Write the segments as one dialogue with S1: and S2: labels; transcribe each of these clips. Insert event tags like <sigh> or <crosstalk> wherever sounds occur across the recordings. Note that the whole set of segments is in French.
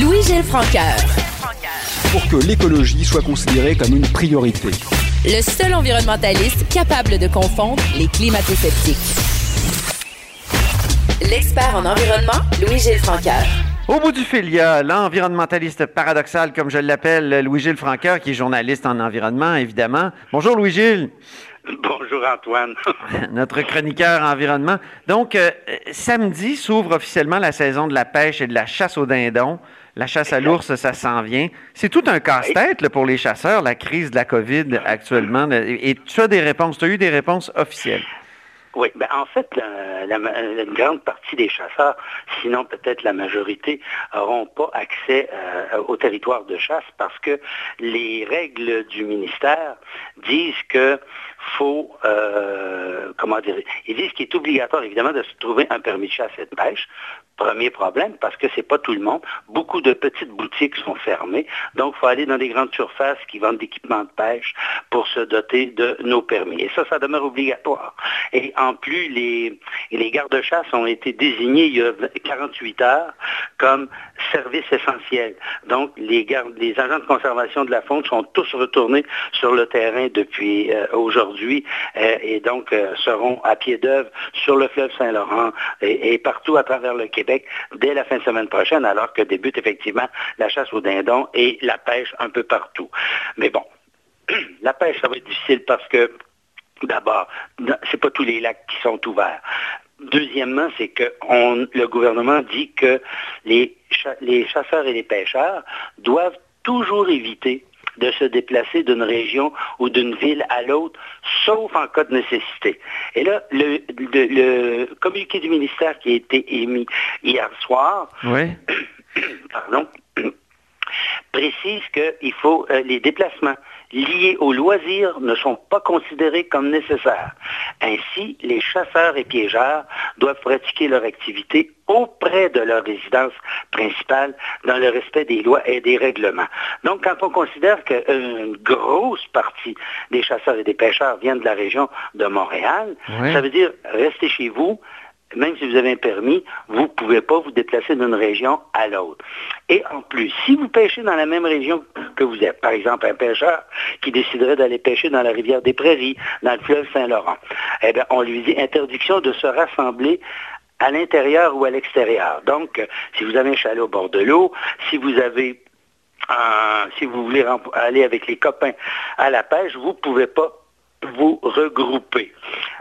S1: Louis-Gilles Francaire.
S2: Pour que l'écologie soit considérée comme une priorité.
S1: Le seul environnementaliste capable de confondre les climato-sceptiques. L'expert en environnement, Louis-Gilles Francaire.
S3: Au bout du fil, il y a l'environnementaliste paradoxal, comme je l'appelle, Louis-Gilles Francaire, qui est journaliste en environnement, évidemment. Bonjour Louis-Gilles.
S4: Bonjour Antoine. <laughs>
S3: Notre chroniqueur environnement. Donc, euh, samedi s'ouvre officiellement la saison de la pêche et de la chasse au dindon. La chasse à l'ours, ça s'en vient. C'est tout un casse-tête pour les chasseurs, la crise de la COVID actuellement. Et tu as des réponses, tu as eu des réponses officielles.
S4: Oui, ben en fait, la, une grande partie des chasseurs, sinon peut-être la majorité, n'auront pas accès euh, au territoire de chasse parce que les règles du ministère disent que faut, euh, comment dire, ils disent qu'il est obligatoire évidemment de se trouver un permis de chasse et de pêche. Premier problème, parce que c'est pas tout le monde. Beaucoup de petites boutiques sont fermées, donc il faut aller dans des grandes surfaces qui vendent d'équipements de pêche pour se doter de nos permis. Et ça, ça demeure obligatoire. Et en plus, les, les gardes-chasse ont été désignés il y a 48 heures comme service essentiel. Donc, les, gardes, les agents de conservation de la faune sont tous retournés sur le terrain depuis euh, aujourd'hui euh, et donc euh, seront à pied d'œuvre sur le fleuve Saint-Laurent et, partout à travers le Québec dès la fin de semaine prochaine, alors que débute effectivement la chasse au dindon et la pêche un peu partout. Mais bon, <clears throat> la pêche, ça va être difficile parce que D'abord, ce n'est pas tous les lacs qui sont ouverts. Deuxièmement, c'est que le gouvernement dit que les, chasseurs et les pêcheurs doivent toujours éviter de se déplacer d'une région ou d'une ville à l'autre, sauf en cas de nécessité. Et là, le, communiqué du ministère qui a été émis hier soir, <coughs> pardon, <coughs> précise qu'il faut euh, les déplacements liés aux loisirs ne sont pas considérés comme nécessaires. Ainsi, les chasseurs et piégeurs doivent pratiquer leur activité auprès de leur résidence principale dans le respect des lois et des règlements. Donc, quand on considère qu'une grosse partie des chasseurs et des pêcheurs viennent de la région de Montréal, ça veut dire restez chez vous, même si vous avez un permis, vous ne pouvez pas vous déplacer d'une région à l'autre. Et en plus, si vous pêchez dans la même région que vous êtes, par exemple un pêcheur qui déciderait d'aller pêcher dans la rivière des Prairies, dans le fleuve Saint-Laurent, eh bien, on lui dit interdiction de se rassembler à l'intérieur ou à l'extérieur. Donc, si vous avez un chalet au bord de l'eau, si vous si vous voulez aller avec les copains à la pêche, vous ne pouvez pas vous regrouper.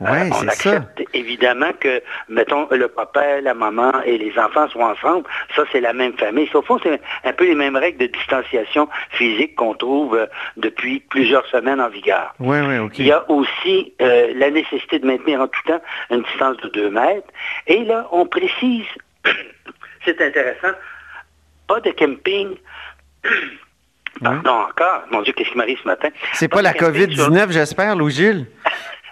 S3: Euh,
S4: on accepte évidemment que, mettons, le papa, la maman et les enfants sont ensemble. Ça, c'est la même famille. Au fond, c'est un peu les mêmes règles de distanciation physique qu'on trouve euh, depuis plusieurs semaines en vigueur.
S3: Il
S4: y a aussi euh, la nécessité de maintenir en tout temps une distance de 2 mètres. Et là, on précise, <clears throat> c'est intéressant, pas de camping <clears throat> Pardon encore. Mon Dieu, qu'est-ce qui m'arrive ce matin?
S3: C'est pas, la COVID-19, j'espère, Louis-Gilles? <laughs>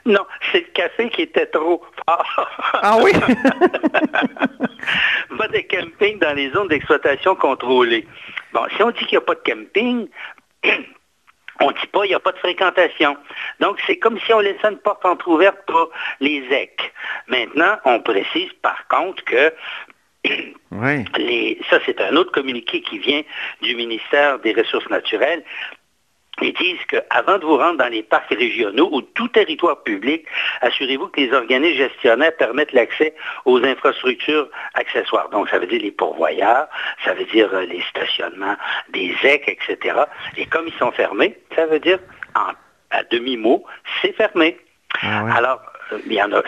S4: Non, c'est le café qui était trop fort.
S3: ah oui? <laughs>
S4: pas de camping dans les zones d'exploitation contrôlées. Bon, si on dit qu'il n'y a pas de camping, <clears throat> on ne dit pas qu'il n'y a pas de fréquentation. Donc, c'est comme si on laissait une porte entrouverte pour les EC. Maintenant, on précise par contre que ça, c'est un autre communiqué qui vient du ministère des Ressources naturelles. Ils disent qu'avant de vous rendre dans les parcs régionaux ou tout territoire public, assurez-vous que les organismes gestionnaires permettent l'accès aux infrastructures accessoires. Donc, ça veut dire les pourvoyeurs, ça veut dire euh, les stationnements des EC, etc. Et comme ils sont fermés, ça veut dire, à demi-mot, c'est fermé. Ah Alors,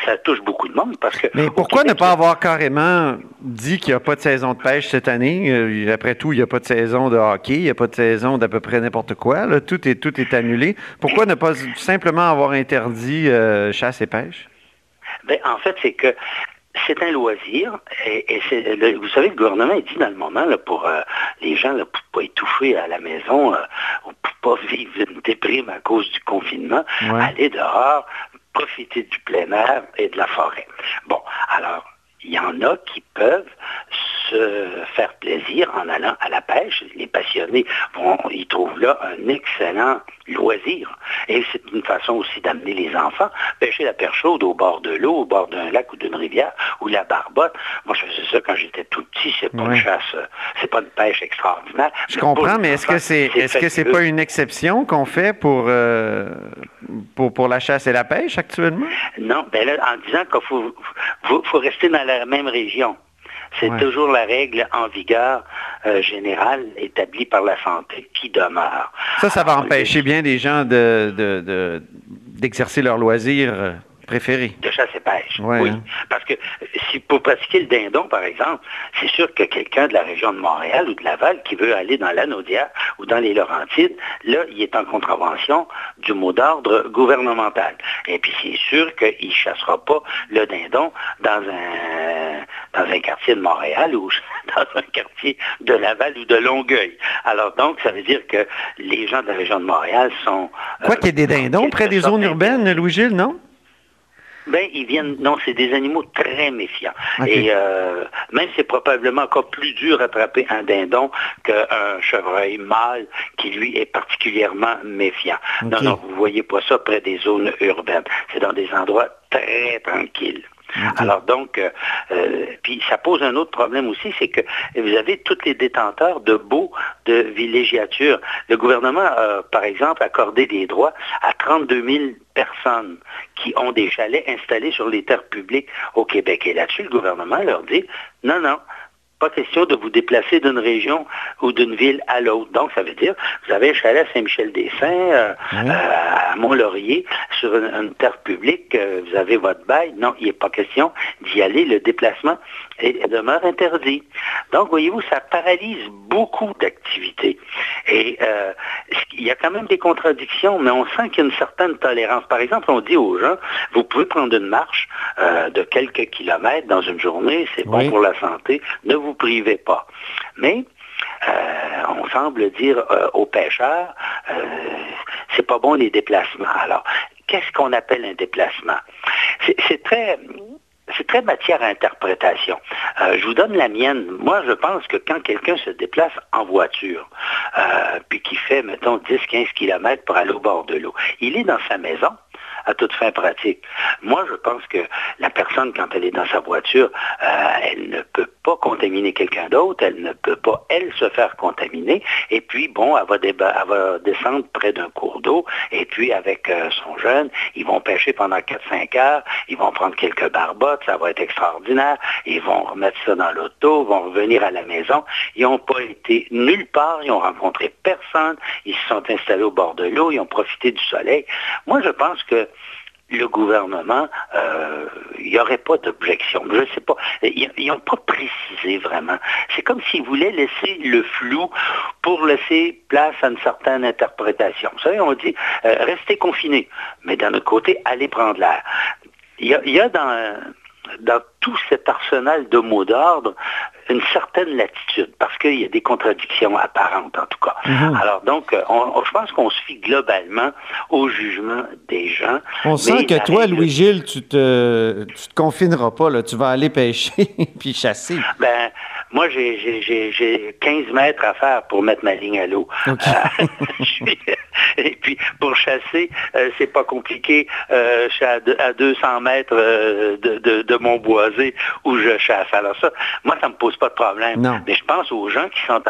S4: ça touche beaucoup de monde parce que.
S3: Mais pourquoi ne pas avoir carrément dit qu'il n'y a pas de saison de pêche cette année? Euh, après tout, il n'y a pas de saison de hockey, il n'y a pas de saison d'à peu près n'importe quoi. Tout, est, tout est annulé. Pourquoi ne pas simplement avoir interdit euh, chasse et pêche?
S4: Bien, en fait, c'est que c'est un loisir. Et, vous savez, le gouvernement est dit dans le moment pour euh, les gens pour ne pas étouffer à la maison, ou pour pas vivre une déprime à cause du confinement, aller dehors, profiter du plein air et de la forêt. Bon, alors, il y en a qui peuvent se faire plaisir en allant à la pêche. Les passionnés vont y trouvent là un excellent loisir. Et c'est une façon aussi d'amener les enfants. Pêcher la perche chaude au bord de l'eau, au bord d'un lac ou d'une rivière, ou la barbotte. Moi, je faisais ça quand j'étais tout petit. C'est pas une chasse, c'est pas une pêche extraordinaire.
S3: Je comprends, mais est-ce que c'est, est-ce que c'est pas une exception qu'on fait pour, euh, pour, pour la chasse et la pêche actuellement?
S4: Non, ben là, en disant qu'il faut, faut rester dans la même région. C'est toujours la règle en vigueur euh, générale établie par la santé qui demeure.
S3: Ça, ça va empêcher bien des gens de, d'exercer leur loisir euh, préféré.
S4: De chasse et pêche, oui. Hein. Parce que si pour pratiquer le dindon, par exemple, c'est sûr que quelqu'un de la région de Montréal ou de Laval qui veut aller dans l'Anaudière ou dans les Laurentides, là, il est en contravention du mot d'ordre gouvernemental. Et puis c'est sûr qu'il ne chassera pas le dindon dans un, dans un quartier de Montréal ou <laughs> dans un quartier de Laval ou de Longueuil. Alors donc, ça veut dire que les gens de la région de Montréal sont...
S3: Quoi qu'il y ait des euh, dindons près des zones urbaines, Louis-Gilles, non?
S4: Ben, ils viennent. Non, c'est des animaux très méfiants. Et euh, même c'est probablement encore plus dur attraper un dindon qu'un chevreuil mâle qui lui est particulièrement méfiant. Non, non, vous voyez pas ça près des zones urbaines. C'est dans des endroits très tranquilles. Alors donc, euh, euh, puis ça pose un autre problème aussi, c'est que vous avez tous les détenteurs de baux de villégiature. Le gouvernement a, par exemple, accordé des droits à 32 000 personnes qui ont des chalets installés sur les terres publiques au Québec. Et là-dessus, le gouvernement leur dit, non, non, pas question de vous déplacer d'une région ou d'une ville à l'autre. Donc, ça veut dire, vous avez un chalet à Saint-Michel-des-Saints, euh, euh, Mont-Laurier, sur une, terre publique, euh, vous avez votre bail. Non, il n'est pas question d'y aller. Le déplacement demeure interdit. Donc, voyez-vous, ça paralyse beaucoup d'activités. Et il y a quand même des contradictions, mais on sent qu'il y a une certaine tolérance. Par exemple, on dit aux gens, vous pouvez prendre une marche de quelques kilomètres dans une journée, c'est bon pour la santé, ne vous privez pas. Mais euh, on semble dire euh, aux pêcheurs, euh, c'est pas bon les déplacements. Alors, qu'est-ce qu'on appelle un déplacement? C'est très matière à interprétation. je vous donne la mienne. Moi, je pense que quand quelqu'un se déplace en voiture, puis qui fait, mettons, 10-15 km pour aller au bord de l'eau, il est dans sa maison, à toute fin pratique. Moi, je pense que la personne, quand elle est dans sa voiture, euh, elle ne peut pas contaminer quelqu'un d'autre, elle ne peut pas, elle, se faire contaminer. Et puis, bon, elle va, descendre près d'un cours d'eau, et puis avec euh, son jeune, ils vont pêcher pendant 4-5 heures, ils vont prendre quelques barbottes, ça va être extraordinaire, ils vont remettre ça dans l'auto, vont revenir à la maison. Ils n'ont pas été nulle part, ils n'ont rencontré personne, ils se sont installés au bord de l'eau, ils ont profité du soleil. Moi, je pense que le gouvernement, euh, il n'y aurait pas d'objection. Je ne sais pas. Ils n'ont pas précisé vraiment. C'est comme s'ils voulaient laisser le flou pour laisser place à une certaine interprétation. Vous savez, on dit euh, restez confinés, mais d'un autre côté, allez prendre l'air. Il y a, dans, dans tout cet arsenal de mots d'ordre une certaine latitude, parce qu'il y a des contradictions apparentes en tout cas. Mhm. Alors donc, euh, je pense qu'on se fie globalement au jugement des gens.
S3: On sent que toi, Louis-Gilles, tu te, te confineras pas, là. tu vas aller pêcher <laughs> puis chasser.
S4: Ben, moi, j'ai 15 mètres à faire pour mettre ma ligne à l'eau. Euh, <laughs> <laughs> et puis, pour chasser, euh, c'est pas compliqué. je suis à, 200 mètres de, mon boisé où je chasse. Alors ça, moi, ça me pose pas de problème. Mais je pense aux gens qui sont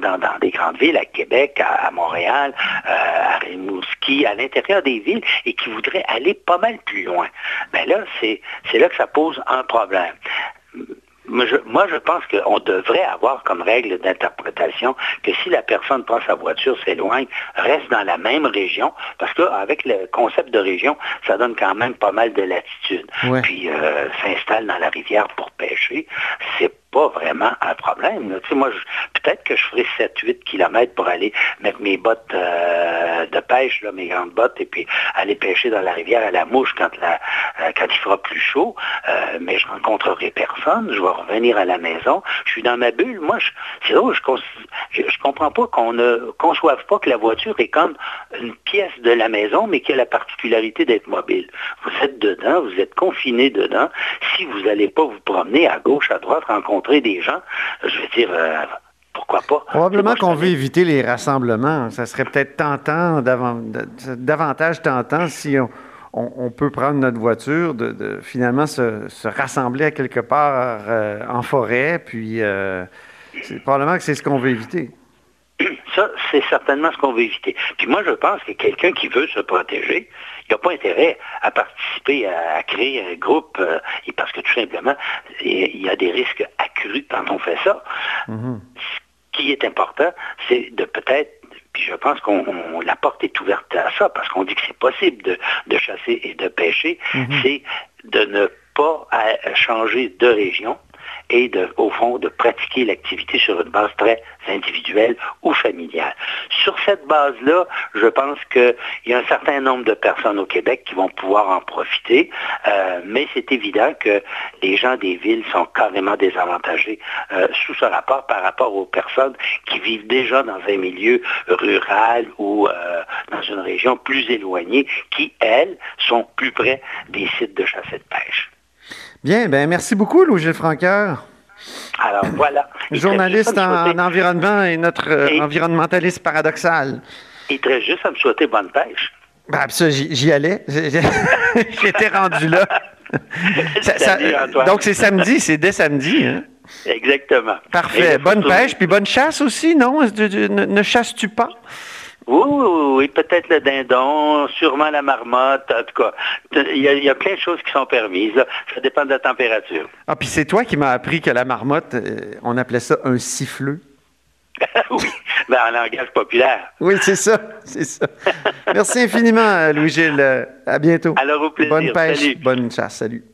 S4: dans, des grandes villes, à Québec, à, Montréal, euh, à Rimouski, à l'intérieur des villes, et qui voudraient aller pas mal plus loin. Mais ben là, c'est là que ça pose un problème. Moi je, pense qu'on devrait avoir comme règle d'interprétation que si la personne prend sa voiture, s'éloigne, reste dans la même région, parce qu'avec le concept de région, ça donne quand même pas mal de latitude. Puis euh, s'installe dans la rivière pour pêcher, c'est pas vraiment un problème. moi, peut-être que je ferai 7-8 km pour aller mettre mes bottes euh, de pêche, là, mes grandes bottes, et puis aller pêcher dans la rivière à la mouche quand, euh, quand il fera plus chaud. Euh, mais je rencontrerai personne. Je vais revenir à la maison. Je suis dans ma bulle. Moi, c'est je, je, comprends pas qu'on ne conçoive pas que la voiture est comme une pièce de la maison, mais qui a la particularité d'être mobile. Vous êtes dedans, vous êtes confiné dedans. Si vous n'allez pas vous promener à gauche, à droite, rencontrer rencontrer des gens, je veux dire, euh, pourquoi pas?
S3: Probablement qu'on veut éviter les rassemblements. Ça serait peut-être tentant, davantage tentant si on, peut prendre notre voiture, de, finalement se, rassembler à quelque part euh, en forêt, puis probablement que c'est ce qu'on veut éviter.
S4: Ça, c'est certainement ce qu'on veut éviter. Puis moi, je pense que quelqu'un qui veut se protéger, il n'a pas intérêt à participer à, créer un groupe, euh, parce que tout simplement, il y a des risques accrus quand on fait ça. Mm-hmm. Ce qui est important, c'est de peut-être puis je pense qu'on la porte est ouverte à ça, parce qu'on dit que c'est possible de, chasser et de pêcher, mm-hmm. c'est de ne pas changer de région, et au fond de pratiquer l'activité sur une base très individuelle ou familiale. Sur cette base-là, je pense qu'il y a un certain nombre de personnes au Québec qui vont pouvoir en profiter, euh, mais c'est évident que les gens des villes sont carrément désavantagés euh, sous ce rapport par rapport aux personnes qui vivent déjà dans un milieu rural ou euh, dans une région plus éloignée, qui, elles, sont plus près des sites de chasse et de pêche.
S3: Bien, ben merci beaucoup, Louis Franqueur.
S4: Alors voilà. <laughs>
S3: Journaliste en, environnement et notre euh, environnementaliste paradoxal.
S4: Il très juste à me souhaiter bonne pêche.
S3: Ben, ça, j'y allais. <laughs> J'étais rendu là. <laughs> donc, c'est samedi, c'est dès samedi. Hein?
S4: Exactement.
S3: Parfait. Bonne pêche, puis bonne chasse aussi, non? ne chasses-tu pas?
S4: Oui, oui, peut-être le dindon, sûrement la marmotte, en tout cas. Il y, a, plein de choses qui sont permises. Ça dépend de la température.
S3: Ah, puis c'est toi qui m'as appris que la marmotte, euh, on appelait ça un siffleux. <laughs>
S4: oui, ben, en langage populaire.
S3: Oui, c'est ça, c'est ça. Merci infiniment, Louis-Gilles. À bientôt.
S4: Alors, au plaisir.
S3: Bonne pêche, bonne chasse. Salut.